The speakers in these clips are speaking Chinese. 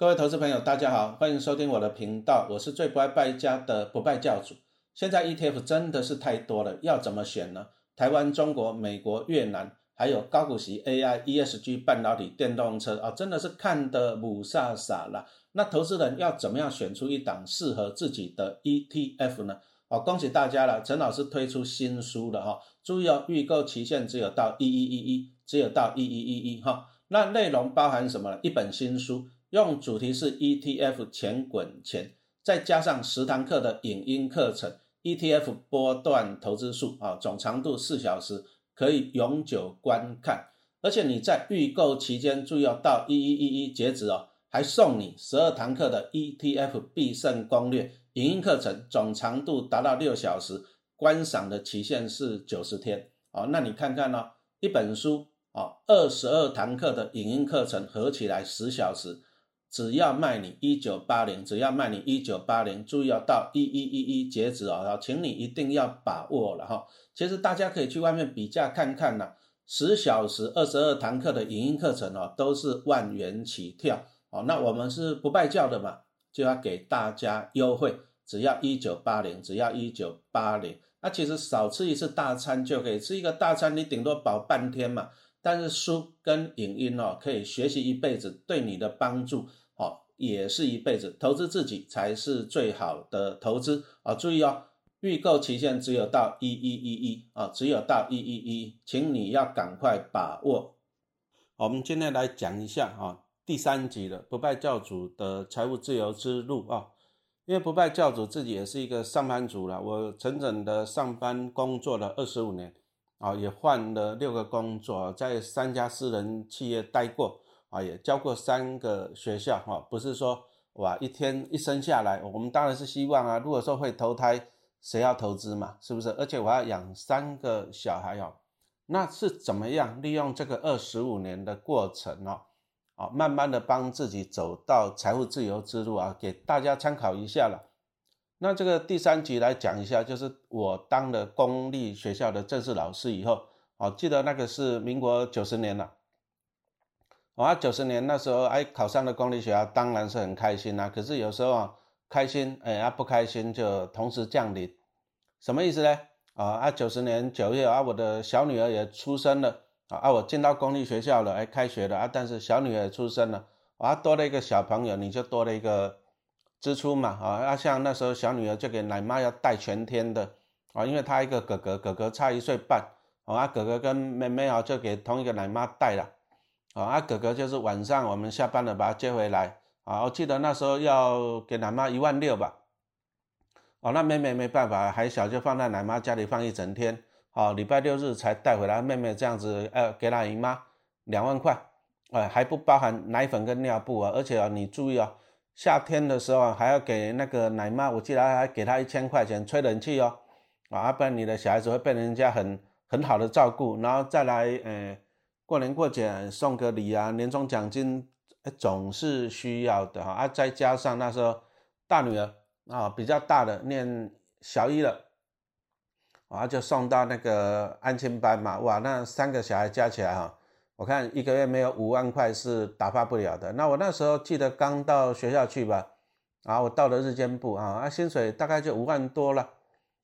各位投资朋友，大家好，欢迎收听我的频道，我是最不爱败家的不败教主。现在 ETF 真的是太多了，要怎么选呢？台湾、中国、美国、越南，还有高股息 AI、ESG、半导体、电动车啊，真的是看得母傻傻了。那投资人要怎么样选出一档适合自己的 ETF 呢？哦，恭喜大家了，陈老师推出新书了哈，注意哦，预购期限只有到一一一一，只有到一一一一哈。那内容包含什么？一本新书。用主题是 ETF 钱滚钱，再加上十堂课的影音课程，ETF 波段投资术啊，总长度四小时，可以永久观看。而且你在预购期间，注意要到一一一一截止哦，还送你十二堂课的 ETF 必胜攻略影音课程，总长度达到六小时，观赏的期限是九十天哦。那你看看呢，一本书啊，二十二堂课的影音课程合起来十小时。只要卖你一九八零，只要卖你一九八零，注意要到一一一一截止哦，请你一定要把握了哈。其实大家可以去外面比价看看呐，十小时二十二堂课的影音课程哦，都是万元起跳哦。那我们是不败教的嘛，就要给大家优惠，只要一九八零，只要一九八零。那其实少吃一次大餐就可以吃一个大餐，你顶多饱半天嘛。但是书跟影音哦，可以学习一辈子，对你的帮助哦。也是一辈子，投资自己才是最好的投资啊！注意哦，预购期限只有到一一一一啊，只有到一一一，请你要赶快把握。我们今天来讲一下啊，第三集的不败教主的财务自由之路啊，因为不败教主自己也是一个上班族了，我整整的上班工作了二十五年啊，也换了六个工作，在三家私人企业待过。啊，也教过三个学校哈，不是说哇一天一生下来，我们当然是希望啊，如果说会投胎，谁要投资嘛，是不是？而且我要养三个小孩哦，那是怎么样利用这个二十五年的过程哦，啊，慢慢的帮自己走到财务自由之路啊，给大家参考一下了。那这个第三集来讲一下，就是我当了公立学校的正式老师以后，哦，记得那个是民国九十年了。我九十年那时候，哎，考上了公立学校，当然是很开心啦。可是有时候啊，开心，哎，啊不开心就同时降临，什么意思呢？啊啊，九十年九月啊，我的小女儿也出生了，啊，我进到公立学校了，哎，开学了啊，但是小女儿出生了，啊，多了一个小朋友，你就多了一个支出嘛，啊啊，像那时候小女儿就给奶妈要带全天的，啊，因为她一个哥哥，哥哥差一岁半，啊，哥哥跟妹妹啊就给同一个奶妈带了。啊，啊哥哥就是晚上我们下班了把她接回来。啊，我记得那时候要给奶妈一万六吧。哦，那妹妹没办法，还小就放在奶妈家里放一整天。啊，礼拜六日才带回来。妹妹这样子，呃，给奶姨妈两万块，哎，还不包含奶粉跟尿布啊。而且啊，你注意啊，夏天的时候还要给那个奶妈，我记得还给她一千块钱吹冷气哦。啊，不然你的小孩子会被人家很很好的照顾，然后再来，呃。过年过节送个礼啊，年终奖金总是需要的哈啊，再加上那时候大女儿啊比较大的念小一了，啊就送到那个安亲班嘛，哇，那三个小孩加起来哈，我看一个月没有五万块是打发不了的。那我那时候记得刚到学校去吧，啊，我到了日间部啊，啊薪水大概就五万多了，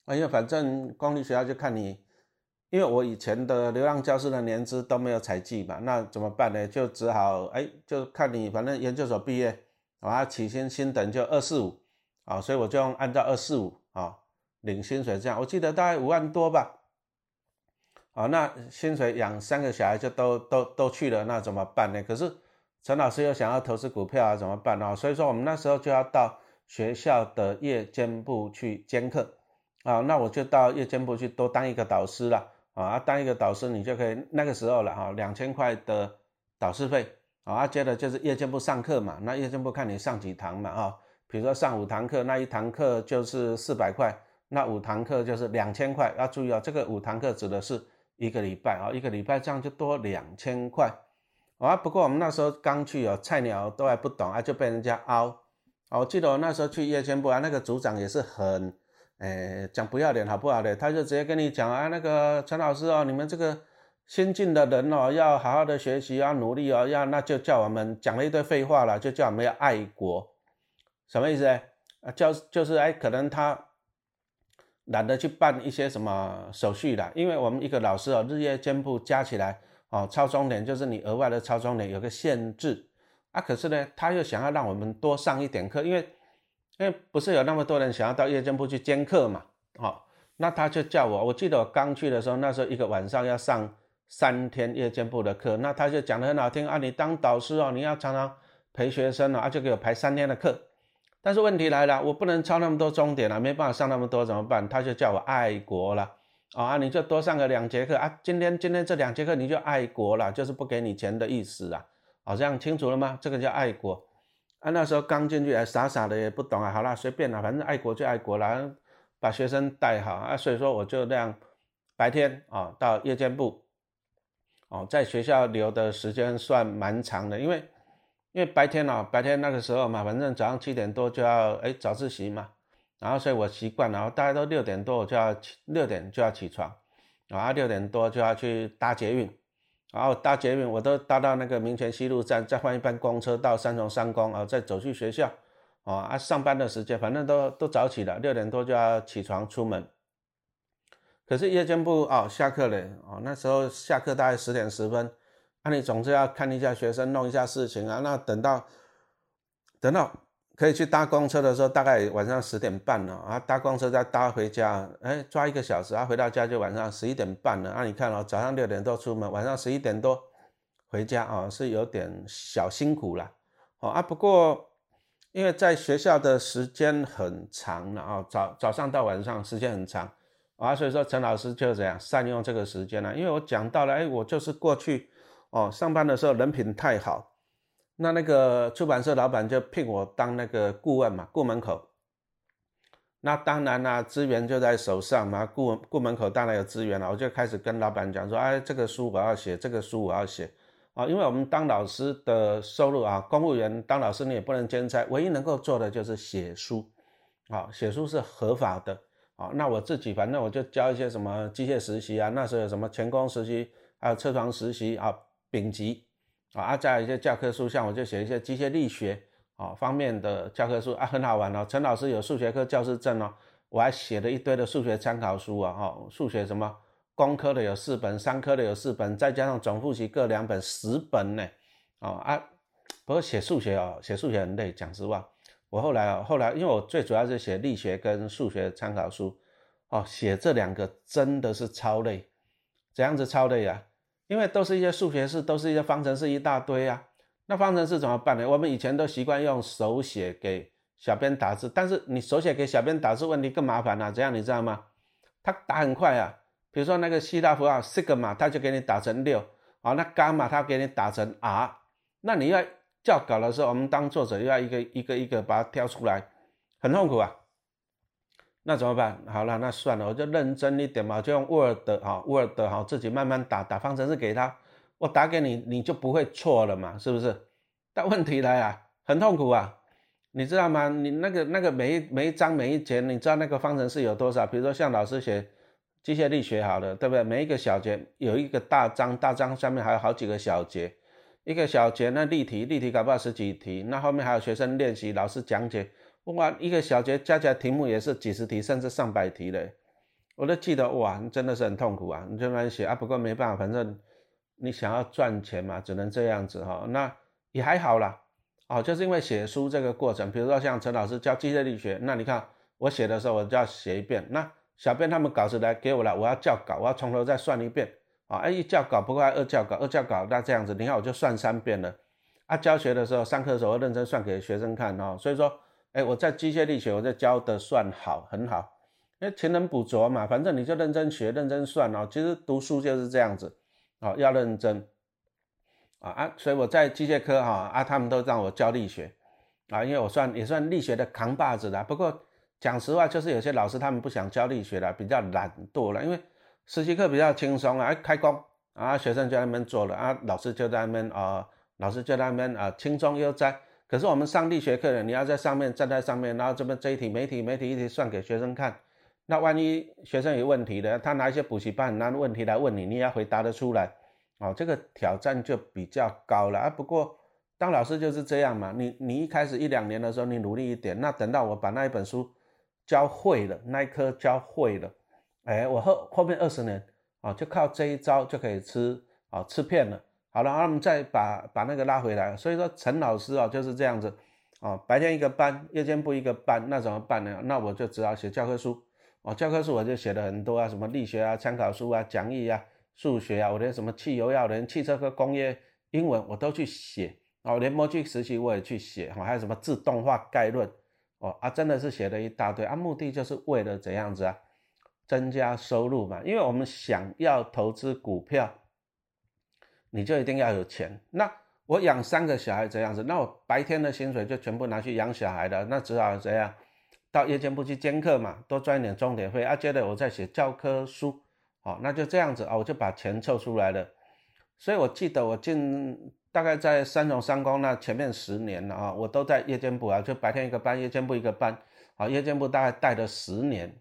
啊，因为反正公立学校就看你。因为我以前的流浪教师的年资都没有采计嘛，那怎么办呢？就只好哎，就看你反正研究所毕业，啊，起薪薪等就二四五，啊，所以我就按照二四五啊领薪水这样，我记得大概五万多吧，啊，那薪水养三个小孩就都都都去了，那怎么办呢？可是陈老师又想要投资股票啊，怎么办呢？所以说我们那时候就要到学校的夜间部去兼课，啊，那我就到夜间部去多当一个导师了。啊，当一个导师，你就可以那个时候了哈，两千块的导师费啊，接着就是夜间部上课嘛，那夜间部看你上几堂嘛啊，比如说上五堂课，那一堂课就是四百块，那五堂课就是两千块，要注意哦，这个五堂课指的是一个礼拜啊，一个礼拜这样就多两千块啊。不过我们那时候刚去哦，菜鸟都还不懂啊，就被人家凹。我记得我那时候去夜间部啊，那个组长也是很。哎，讲不要脸好不好的，他就直接跟你讲啊，那个陈老师哦，你们这个新进的人哦，要好好的学习，要努力哦，要那就叫我们讲了一堆废话了，就叫我们要爱国，什么意思？啊，叫就是哎，可能他懒得去办一些什么手续了，因为我们一个老师哦，日夜兼部加起来哦，超重点就是你额外的超重点有个限制啊，可是呢，他又想要让我们多上一点课，因为因为不是有那么多人想要到夜间部去兼课嘛，哦，那他就叫我，我记得我刚去的时候，那时候一个晚上要上。三天夜间部的课，那他就讲的很好听啊，你当导师哦，你要常常陪学生哦，啊，就给我排三天的课。但是问题来了，我不能抄那么多终点了，没办法上那么多怎么办？他就叫我爱国了啊，你就多上个两节课啊，今天今天这两节课你就爱国了，就是不给你钱的意思啊，好，这样清楚了吗？这个叫爱国啊，那时候刚进去还傻傻的也不懂啊，好了，随便了，反正爱国就爱国了，把学生带好啊，所以说我就这样白天啊到夜间部。哦，在学校留的时间算蛮长的，因为因为白天哦，白天那个时候嘛，反正早上七点多就要哎早自习嘛，然后所以我习惯，然后大家都六点多我就要起六点就要起床，然后六点多就要去搭捷运，然后搭捷运我都搭到那个民权西路站，再换一班公车到三重三公，啊，再走去学校，哦啊上班的时间反正都都早起了，六点多就要起床出门。可是夜间部哦，下课了哦，那时候下课大概十点十分，那你总是要看一下学生，弄一下事情啊。那等到等到可以去搭公车的时候，大概晚上十点半了啊。搭公车再搭回家，哎，抓一个小时啊，回到家就晚上十一点半了。啊你看哦，早上六点多出门，晚上十一点多回家啊，是有点小辛苦了哦啊。不过因为在学校的时间很长了啊，早早上到晚上时间很长。啊，所以说陈老师就这样善用这个时间了，因为我讲到了，哎，我就是过去哦上班的时候人品太好，那那个出版社老板就聘我当那个顾问嘛，顾门口。那当然啦，资源就在手上嘛，顾顾门口当然有资源了，我就开始跟老板讲说，哎，这个书我要写，这个书我要写啊，因为我们当老师的收入啊，公务员当老师你也不能兼差，唯一能够做的就是写书，啊，写书是合法的。啊，那我自己反正我就教一些什么机械实习啊，那时候有什么钳工实习，还有车床实习啊，丙级啊，啊，再有一些教科书，像我就写一些机械力学啊方面的教科书啊，很好玩哦。陈老师有数学课教师证哦，我还写了一堆的数学参考书啊，哈，数学什么工科的有四本，商科的有四本，再加上总复习各两本，十本呢，哦啊，不过写数学哦，写数学很累，讲实话。我后来啊，后来因为我最主要是写力学跟数学参考书，哦，写这两个真的是超累，怎样子超累啊？因为都是一些数学式，都是一些方程式一大堆啊。那方程式怎么办呢？我们以前都习惯用手写给小编打字，但是你手写给小编打字问题更麻烦了。怎样你知道吗？他打很快啊，比如说那个希腊符号 sigma，他就给你打成六，好，那伽马他给你打成 r，那你要。教稿的时候，我们当作者又要一个一个一个把它挑出来，很痛苦啊。那怎么办？好了，那算了，我就认真一点嘛，就用 Word 哈，Word 哈，自己慢慢打打方程式给他，我打给你，你就不会错了嘛，是不是？但问题来了，很痛苦啊，你知道吗？你那个那个每一每一章每一节，你知道那个方程式有多少？比如说像老师写机械力学好了，对不对？每一个小节有一个大章，大章下面还有好几个小节。一个小节那例题，例题搞不好十几题，那后面还有学生练习，老师讲解，哇，一个小节加起来题目也是几十题，甚至上百题嘞。我都记得，哇，真的是很痛苦啊，你这么写啊，不过没办法，反正你想要赚钱嘛，只能这样子哈。那也还好啦，哦，就是因为写书这个过程，比如说像陈老师教机械力学，那你看我写的时候，我就要写一遍，那小编他们稿子来给我了，我要校稿，我要从头再算一遍。啊，哎，一教稿不过二教稿，二教稿那这样子，你看我就算三遍了。啊，教学的时候，上课的时候认真算给学生看哦。所以说，哎，我在机械力学，我在教的算好，很好。因为勤能补拙嘛，反正你就认真学，认真算哦。其实读书就是这样子，哦，要认真。啊啊，所以我在机械科哈啊，他们都让我教力学，啊，因为我算也算力学的扛把子的。不过讲实话，就是有些老师他们不想教力学了，比较懒惰了，因为。实习课比较轻松啊，开工啊，学生就在那边做了啊，老师就在那边啊，老师就在那边啊，轻松悠哉。可是我们上力学课的，你要在上面站在上面，然后这边这一题、每题、每题一题算给学生看，那万一学生有问题的，他拿一些补习班难的问题来问你，你要回答得出来，哦，这个挑战就比较高了啊。不过当老师就是这样嘛，你你一开始一两年的时候你努力一点，那等到我把那一本书教会了，那一科教会了，哎，我后后面二十年啊，就靠这一招就可以吃啊吃遍了。好了，那我们再把把那个拉回来。所以说陈老师啊就是这样子啊，白天一个班，夜间部一个班，那怎么办呢？那我就只好写教科书。哦，教科书我就写了很多啊，什么力学啊、参考书啊、讲义啊、数学啊，我连什么汽油药、连汽车和工业英文我都去写。哦，连模具实习我也去写。哦，还有什么自动化概论？哦啊，真的是写了一大堆啊，目的就是为了怎样子啊，增加收入嘛。因为我们想要投资股票，你就一定要有钱。那我养三个小孩这样子，那我白天的薪水就全部拿去养小孩了，那只好这样？到夜间部去兼课嘛，多赚一点钟点费啊。接着我再写教科书，好，那就这样子啊，我就把钱凑出来了。所以我记得我进大概在三重三公那前面十年了啊，我都在夜间部啊，就白天一个班，夜间部一个班，好，夜间部大概带了十年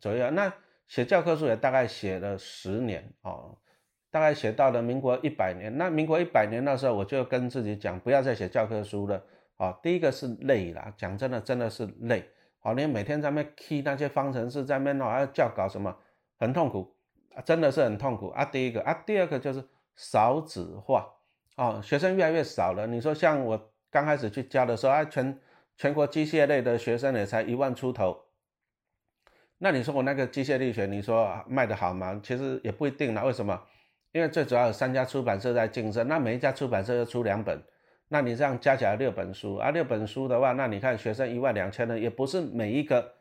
左右。那写教科书也大概写了十年哦，大概写到了民国一百年。那民国一百年那时候，我就跟自己讲，不要再写教科书了啊。第一个是累啦，讲真的，真的是累。好，你每天在那 key 那些方程式，在那哦还要教搞什么，很痛苦啊，真的是很痛苦啊。第一个啊，第二个就是少子化哦，学生越来越少了。你说像我刚开始去教的时候啊，全全国机械类的学生也才一万出头，那你说我那个机械力学，你说卖得好吗？其实也不一定啦。为什么？因为最主要有三家出版社在竞争，那每一家出版社要出两本。那你这样加起来六本书啊，六本书的话，那你看学生一万两千人，也不是每一个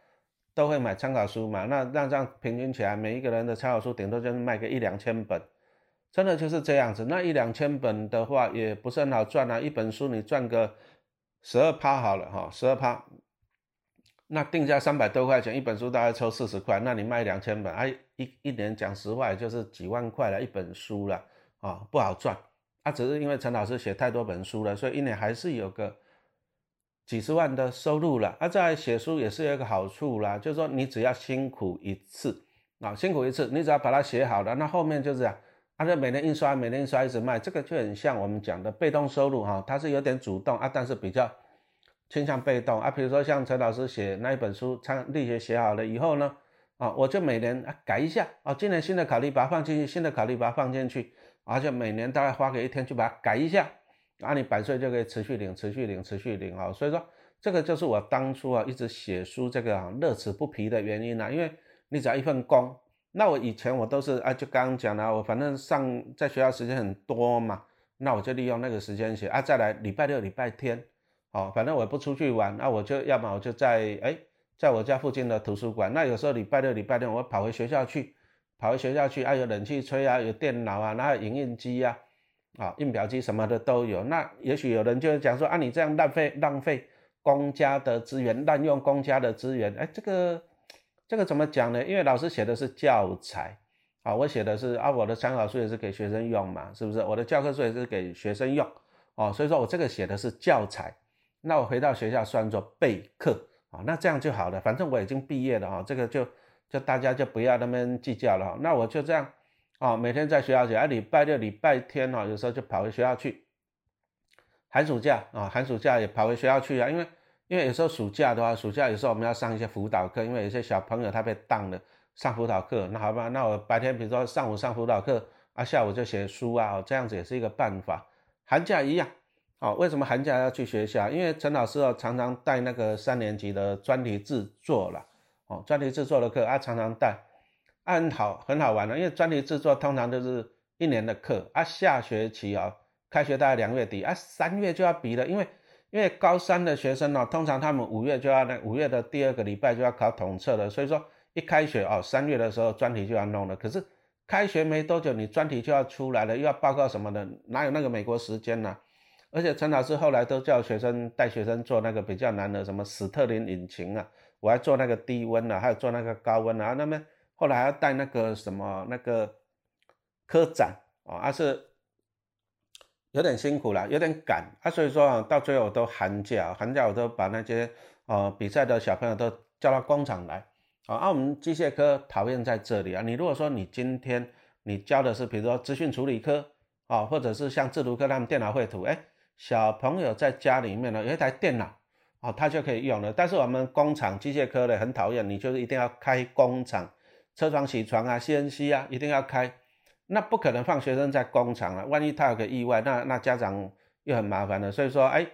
都会买参考书嘛。那那这样平均起来，每一个人的参考书顶多就是卖个一两千本，真的就是这样子。那一两千本的话，也不是很好赚啊。一本书你赚个十二趴好了哈，十二趴，那定价三百多块钱一本书，大概抽四十块，那你卖两千本，哎，一一年讲实话，也就是几万块了一本书了啊，不好赚。啊，只是因为陈老师写太多本书了，所以一年还是有个几十万的收入了。啊，在写书也是有一个好处啦，就是说你只要辛苦一次啊，辛苦一次，你只要把它写好了，那后面就是啊，啊，就每年印刷，每年印刷一直卖，这个就很像我们讲的被动收入哈，它是有点主动啊，但是比较倾向被动啊。比如说像陈老师写那一本书《参力学》写好了以后呢，啊，我就每年啊改一下啊，今年新的考虑把它放进去，新的考虑把它放进去。而且每年大概花个一天去把它改一下，啊，你百岁就可以持续领、持续领、持续领啊。所以说，这个就是我当初啊一直写书这个啊乐此不疲的原因啊。因为你只要一份工，那我以前我都是啊，就刚刚讲了，我反正上在学校时间很多嘛，那我就利用那个时间写啊。再来礼拜六、礼拜天，哦，反正我不出去玩，那我就要么我就在哎，在我家附近的图书馆。那有时候礼拜六、礼拜天我跑回学校去。跑回学校去啊，有冷气吹啊，有电脑啊，那有影印机呀，啊，印表机什么的都有。那也许有人就讲说啊，你这样浪费浪费公家的资源，滥用公家的资源。哎，这个这个怎么讲呢？因为老师写的是教材啊，我写的是啊，我的参考书也是给学生用嘛，是不是？我的教科书也是给学生用哦，所以说我这个写的是教材。那我回到学校算作备课啊，那这样就好了。反正我已经毕业了啊，这个就。就大家就不要那么计较了，那我就这样，啊，每天在学校写，啊，礼拜六、礼拜天哦，有时候就跑回学校去。寒暑假啊，寒暑假也跑回学校去啊，因为因为有时候暑假的话，暑假有时候我们要上一些辅导课，因为有些小朋友他被当了上辅导课，那好吧，那我白天比如说上午上辅导课，啊，下午就写书啊，这样子也是一个办法。寒假一样，哦，为什么寒假要去学校？因为陈老师哦，常常带那个三年级的专题制作了。哦，专题制作的课啊，常常带，很好，很好玩的。因为专题制作通常都是一年的课啊，下学期啊，开学大概两月底啊，三月就要比了。因为因为高三的学生呢，通常他们五月就要那五月的第二个礼拜就要考统测了，所以说一开学哦，三月的时候专题就要弄了。可是开学没多久，你专题就要出来了，又要报告什么的，哪有那个美国时间呢？而且陈老师后来都叫学生带学生做那个比较难的什么史特林引擎啊。我还做那个低温啊，还有做那个高温啊，那么后来还要带那个什么那个科展啊，还是有点辛苦了，有点赶啊，所以说啊，到最后都寒假，寒假我都把那些呃比赛的小朋友都叫到工厂来啊，啊，我们机械科讨厌在这里啊。你如果说你今天你教的是比如说资讯处理科啊，或者是像制图科他们电脑绘图，哎，小朋友在家里面呢有一台电脑，哦，他就可以用了。但是我们工厂机械科的很讨厌，你就是一定要开工厂，车床、铣床啊、CNC 啊，一定要开。那不可能放学生在工厂了，万一他有个意外，那那家长又很麻烦了。所以说，哎，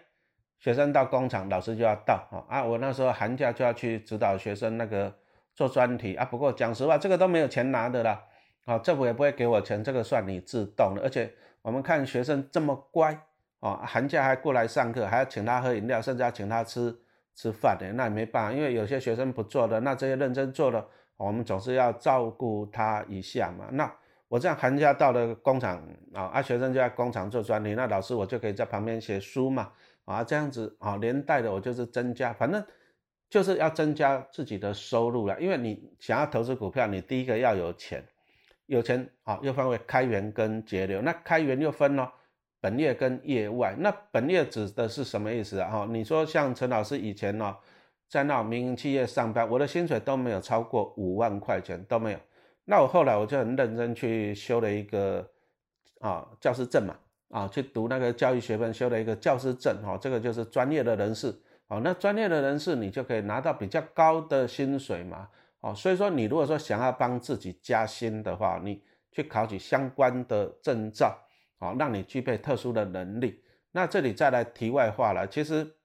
学生到工厂，老师就要到啊。啊，我那时候寒假就要去指导学生那个做专题啊。不过讲实话，这个都没有钱拿的啦，啊，政府也不会给我钱，这个算你自动的。而且我们看学生这么乖哦，寒假还过来上课，还要请他喝饮料，甚至要请他吃吃饭的，那也没办法，因为有些学生不做的，那这些认真做的，我们总是要照顾他一下嘛。那。我这样寒假到了工厂啊，啊学生就在工厂做专题，那老师我就可以在旁边写书嘛，啊这样子啊连带的我就是增加，反正就是要增加自己的收入了。因为你想要投资股票，你第一个要有钱，有钱啊又分为开源跟节流。那开源又分了本业跟业外。那本业指的是什么意思啊？哈，你说像陈老师以前呢在那民营企业上班，我的薪水都没有超过五万块钱都没有。那我后来我就很认真去修了一个啊教师证嘛，啊去读那个教育学分，修了一个教师证，哈，这个就是专业的人士，哦，那专业的人士你就可以拿到比较高的薪水嘛，哦，所以说你如果说想要帮自己加薪的话，你去考取相关的证照，哦，让你具备特殊的能力。那这里再来题外话了，其实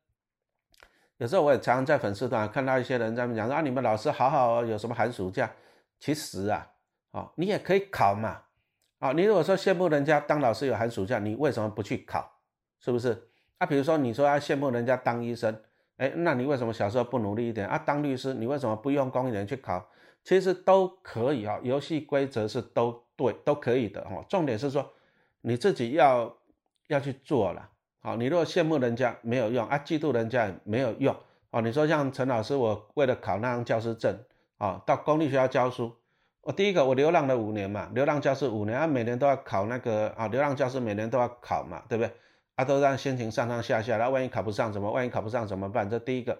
有时候我也常常在粉丝团看到一些人在讲说啊，你们老师好好哦，有什么寒暑假？其实啊，哦，你也可以考嘛，啊，你如果说羡慕人家当老师有寒暑假，你为什么不去考？是不是？啊，比如说你说要羡慕人家当医生，哎，那你为什么小时候不努力一点啊？当律师，你为什么不用功一点去考？其实都可以啊，游戏规则是都对，都可以的哦。重点是说你自己要要去做了，好，你如果羡慕人家没有用啊，嫉妒人家也没有用哦。你说像陈老师，我为了考那张教师证。啊，到公立学校教书，我第一个我流浪了五年嘛，流浪教师五年，啊，每年都要考那个啊，流浪教师每年都要考嘛，对不对？啊，都让心情上上下下，那万一考不上怎么？万一考不上怎么办？这第一个，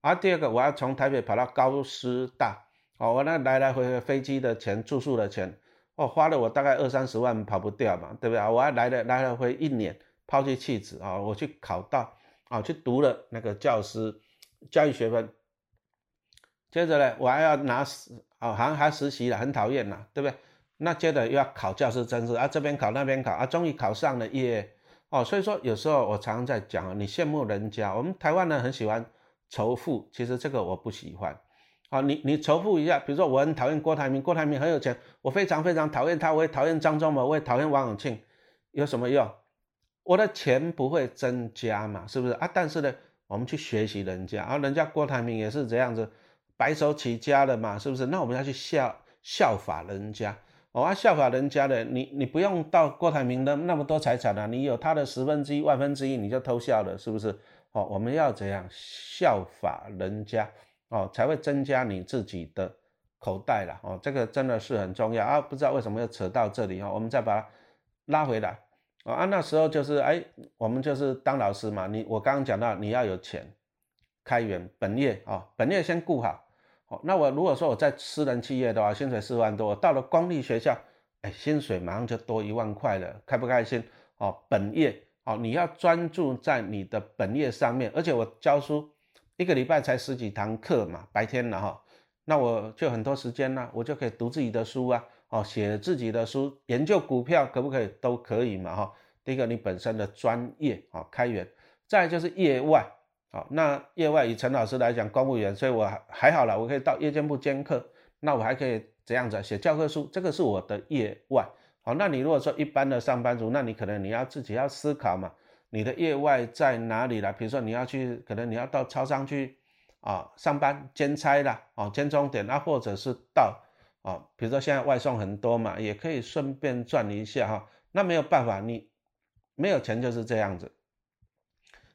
啊，第二个我要从台北跑到高师大，哦，我那来来回回飞机的钱、住宿的钱，哦，花了我大概二三十万跑不掉嘛，对不对啊？我还来了来了回一年，抛弃弃子啊，我去考到啊，去读了那个教师教育学分。接着呢，我还要拿实哦，好像还实习了，很讨厌呐，对不对？那接着又要考教师证，是啊，这边考那边考啊，终于考上了耶！哦，所以说有时候我常常在讲你羡慕人家，我们台湾人很喜欢仇富，其实这个我不喜欢。好，你你仇富一下，比如说我很讨厌郭台铭，郭台铭很有钱，我非常非常讨厌他，我也讨厌张忠谋，我也讨厌王永庆，有什么用？我的钱不会增加嘛，是不是啊？但是呢，我们去学习人家，啊，人家郭台铭也是这样子。白手起家的嘛，是不是？那我们要去效效法人家，哦，啊，效法人家的，你你不用到郭台铭的那么多财产啊，你有他的十分之一、万分之一，你就偷笑了，是不是？哦，我们要怎样效法人家，哦，才会增加你自己的口袋了，哦，这个真的是很重要啊！不知道为什么要扯到这里哦，我们再把它拉回来，啊，那时候就是哎，我们就是当老师嘛，你我刚刚讲到你要有钱，开源本业啊，本业先顾好。那我如果说我在私人企业的话，薪水四万多，到了公立学校，哎，薪水马上就多一万块了，开不开心？哦，本业哦，你要专注在你的本业上面，而且我教书一个礼拜才十几堂课嘛，白天了哈，那我就很多时间呢，我就可以读自己的书啊，哦，写自己的书，研究股票可不可以？都可以嘛哈。第一个你本身的专业啊，开源，再就是业外。啊，那业外以陈老师来讲，公务员，所以我还还好了，我可以到夜间部兼课，那我还可以怎样子写教科书，这个是我的业外。好，那你如果说一般的上班族，那你可能你要自己要思考嘛，你的业外在哪里了？比如说你要去，可能你要到超商去啊上班兼差啦，哦兼钟点，那或者是到啊，比如说现在外送很多嘛，也可以顺便赚一下哈。那没有办法，你没有钱就是这样子。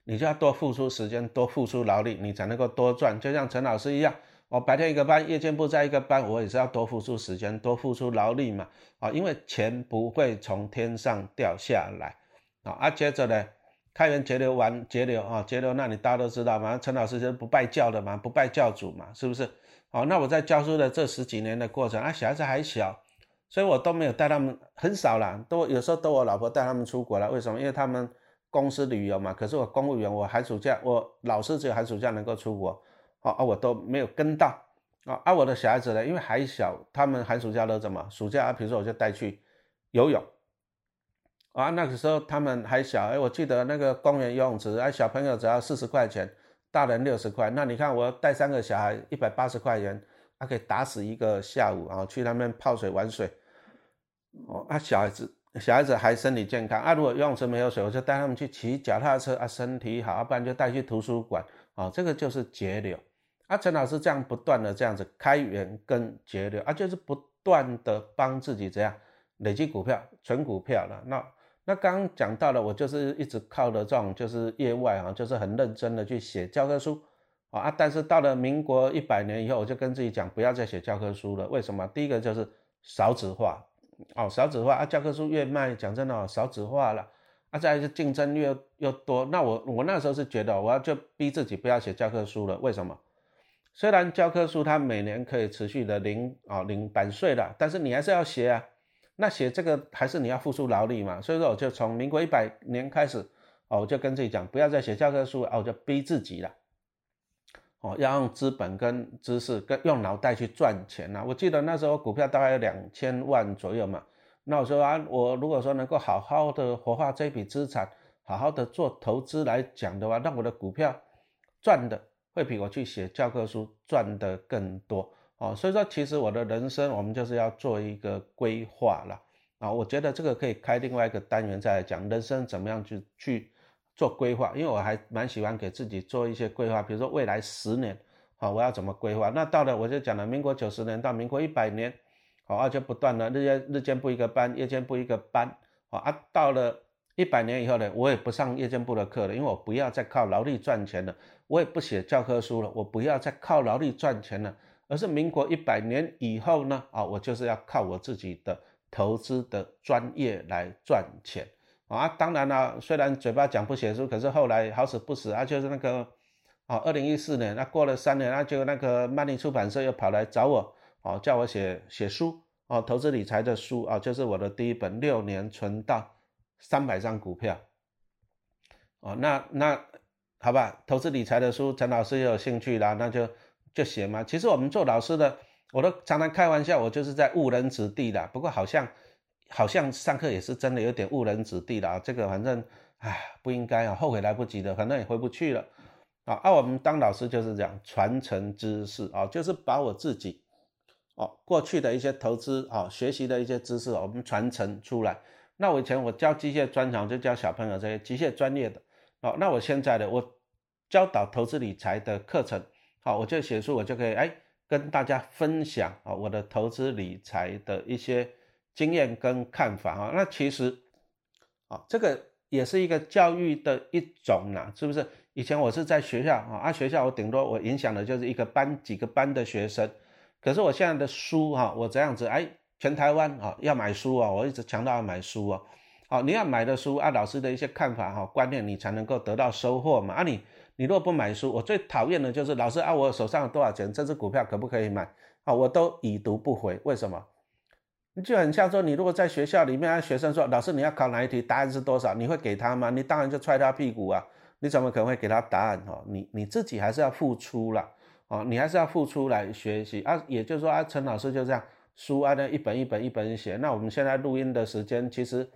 你就要多付出时间，多付出劳力，你才能够多赚。就像陈老师一样，我白天一个班，夜间部在一个班，我也是要多付出时间，多付出劳力嘛。啊，因为钱不会从天上掉下来啊。啊，接着呢，开源节流完节流啊，节流，那你大家都知道嘛，陈老师就是不拜教的嘛，不拜教主嘛，是不是？哦，那我在教书的这十几年的过程啊，小孩子还小，所以我都没有带他们，很少啦，都有时候都我老婆带他们出国了。为什么？因为他们公司旅游嘛。可是我公务员，我寒暑假，我老师只有寒暑假能够出国，哦啊，我都没有跟到啊。啊，我的小孩子呢，因为还小，他们寒暑假都怎么？暑假啊，比如说我就带去游泳。啊，那个时候他们还小，哎，我记得那个公园游泳池，哎，小朋友只要四十块钱，大人六十块。那你看我带三个小孩，一百八十块钱，他可以打死一个下午啊，去那边泡水玩水。哦，啊，小孩子小孩子还身体健康啊。如果游泳池没有水，我就带他们去骑脚踏车啊，身体好，要不然就带去图书馆啊，这个就是节流。啊，陈老师这样不断的这样子开源跟节流啊，就是不断的帮自己这样累积股票、存股票了。那那刚讲到了，我就是一直靠的这种就是业外啊，就是很认真的去写教科书啊。但是到了民国一百年以后，我就跟自己讲，不要再写教科书了。为什么？第一个就是少子化哦，少子化啊，教科书越卖，讲真的少子化了啊，再是竞争越又多。那我我那时候是觉得，我要就逼自己不要写教科书了。为什么？虽然教科书它每年可以持续的零啊零版税了，但是你还是要写啊。那写这个还是你要付出劳力嘛，所以说我就从民国一百年开始，哦，我就跟自己讲，不要再写教科书，哦，我就逼自己了，哦，要用资本跟知识跟用脑袋去赚钱呐。我记得那时候股票大概有两千万左右嘛，那我说啊，我如果说能够好好的活化这笔资产，好好的做投资来讲的话，那我的股票赚的会比我去写教科书赚的更多。哦，所以说其实我的人生，我们就是要做一个规划了啊。我觉得这个可以开另外一个单元再来讲人生怎么样去去做规划，因为我还蛮喜欢给自己做一些规划，比如说未来十年，好，我要怎么规划？那到了我就讲了，民国九十年到民国一百年，好，而且不断的日夜日间部一个班，夜间部一个班，好啊，到了一百年以后呢，我也不上夜间部的课了，因为我不要再靠劳力赚钱了，我也不写教科书了，我不要再靠劳力赚钱了。而是民国一百年以后呢，啊，我就是要靠我自己的投资的专业来赚钱啊。当然了，虽然嘴巴讲不写书，可是后来好死不死啊，就是那个啊，二零一四年，那过了三年，那就那个曼尼出版社又跑来找我，哦，叫我写写书，哦，投资理财的书啊，就是我的第一本，六年存到三百张股票，哦，那那好吧，投资理财的书，陈老师也有兴趣啦，那就。就写嘛，其实我们做老师的，我都常常开玩笑，我就是在误人子弟的。不过好像，好像上课也是真的有点误人子弟了啊。这个反正，唉，不应该啊，后悔来不及的，反正也回不去了啊。那我们当老师就是这样，传承知识啊，就是把我自己，哦，过去的一些投资啊，学习的一些知识，我们传承出来。那我以前我教机械专长，就教小朋友这些机械专业的，哦，那我现在的我教导投资理财的课程。好，我就写书，我就可以哎跟大家分享啊我的投资理财的一些经验跟看法啊。那其实啊这个也是一个教育的一种啦，是不是？以前我是在学校啊，啊学校我顶多我影响的就是一个班几个班的学生，可是我现在的书哈，我这样子哎，全台湾啊要买书啊，我一直强调要买书啊。好，你要买的书啊，老师的一些看法哈观念，你才能够得到收获嘛。啊你。你如果不买书，我最讨厌的就是老师啊，我手上有多少钱，这只股票可不可以买？啊，我都已读不回。为什么？你就很像说，你如果在学校里面，学生说老师你要考哪一题，答案是多少，你会给他吗？你当然就踹他屁股啊！你怎么可能会给他答案？哈，你你自己还是要付出了，哦，你还是要付出来学习啊。也就是说啊，陈老师就这样，书啊，那一本一本一本写。那我们现在录音的时间其实。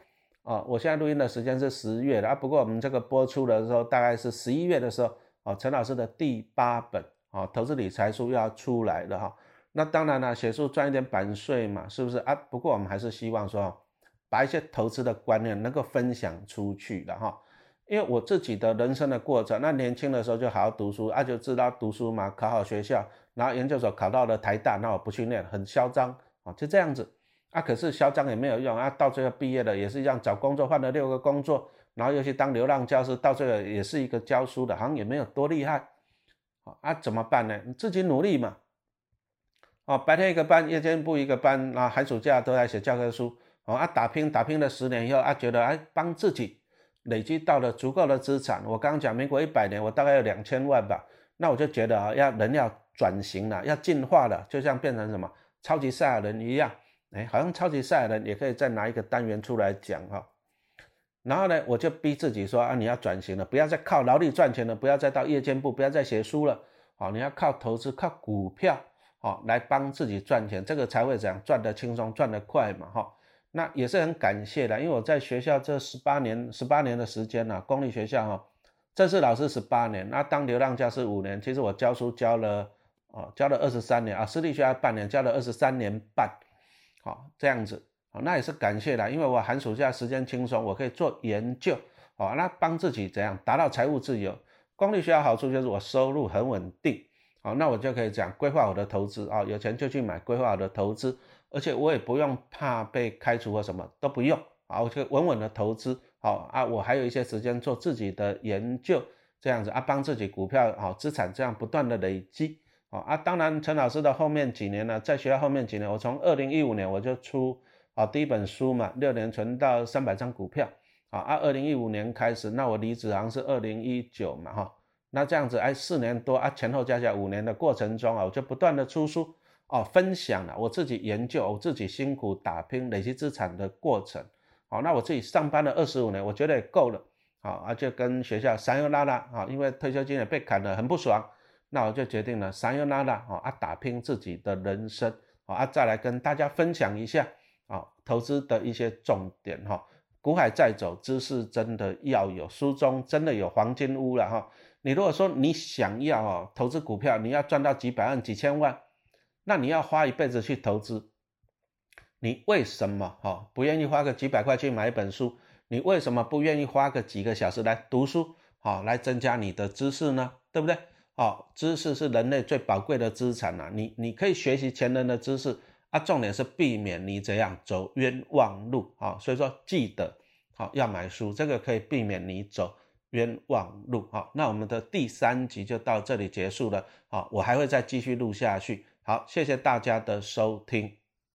啊，我现在录音的时间是十月的啊，不过我们这个播出的时候大概是十一月的时候，哦，陈老师的第八本啊投资理财书要出来了哈。那当然了，写书赚一点版税嘛，是不是啊？不过我们还是希望说，把一些投资的观念能够分享出去的哈。因为我自己的人生的过程，那年轻的时候就好好读书啊，就知道读书嘛，考好学校，然后研究所考到了台大，那我不去念，很嚣张啊，就这样子。啊，可是嚣张也没有用啊，到最后毕业了也是一样，找工作换了六个工作，然后又去当流浪教师，到最后也是一个教书的，好像也没有多厉害。啊，怎么办呢？你自己努力嘛。哦，白天一个班，夜间部一个班，啊，寒暑假都在写教科书。哦，啊，打拼打拼了十年以后，啊，觉得哎，帮自己累积到了足够的资产，我刚刚讲民国一百年，我大概有两千万吧，那我就觉得啊，要人要转型了，要进化了，就像变成什么超级赛亚人一样，哎，好像超级赛亚人也可以再拿一个单元出来讲哈。然后呢，我就逼自己说啊，你要转型了，不要再靠劳力赚钱了，不要再到夜间部，不要再写书了，好，你要靠投资，靠股票，好，来帮自己赚钱，这个才会怎样赚得轻松，赚得快嘛，哈。那也是很感谢的，因为我在学校这十八年，十八年的时间呢，公立学校哈，正式老师十八年，那当流浪教师五年，其实我教书教了，哦，教了二十三年啊，私立学校半年，教了二十三年半，好，这样子。哦，那也是感谢的，因为我寒暑假时间轻松，我可以做研究，哦，那帮自己怎样达到财务自由？公立学校好处就是我收入很稳定，好，那我就可以讲规划我的投资啊，有钱就去买规划我的投资，而且我也不用怕被开除或什么都不用，啊，我就稳稳的投资，好啊，我还有一些时间做自己的研究，这样子啊，帮自己股票好资产这样不断的累积，啊啊，当然陈老师的后面几年呢，在学校后面几年，我从二零一五年我就出。啊，第一本书嘛，六年存到三百张股票，啊，啊，二零一五年开始，那我离职好像是二零一九嘛，哈，那这样子，哎，四年多啊，前后加起来五年的过程中啊，我就不断的出书，哦，分享了我自己研究，我自己辛苦打拼累积资产的过程，好，那我自己上班了二十五年，我觉得也够了，好，啊，就跟学校三优拉拉，啊，因为退休金也被砍了，很不爽，那我就决定了三优拉拉，啊，打拼自己的人生，啊，再来跟大家分享一下。啊，投资的一些重点哈，股海在走，知识真的要有，书中真的有黄金屋了哈。你如果说你想要哦投资股票，你要赚到几百万、几千万，那你要花一辈子去投资，你为什么哈不愿意花个几百块去买一本书？你为什么不愿意花个几个小时来读书？好，来增加你的知识呢？对不对？哦，知识是人类最宝贵的资产呐，你你可以学习前人的知识。啊，重点是避免你怎样走冤枉路啊，所以说记得好要买书，这个可以避免你走冤枉路好，那我们的第三集就到这里结束了好，我还会再继续录下去。好，谢谢大家的收听。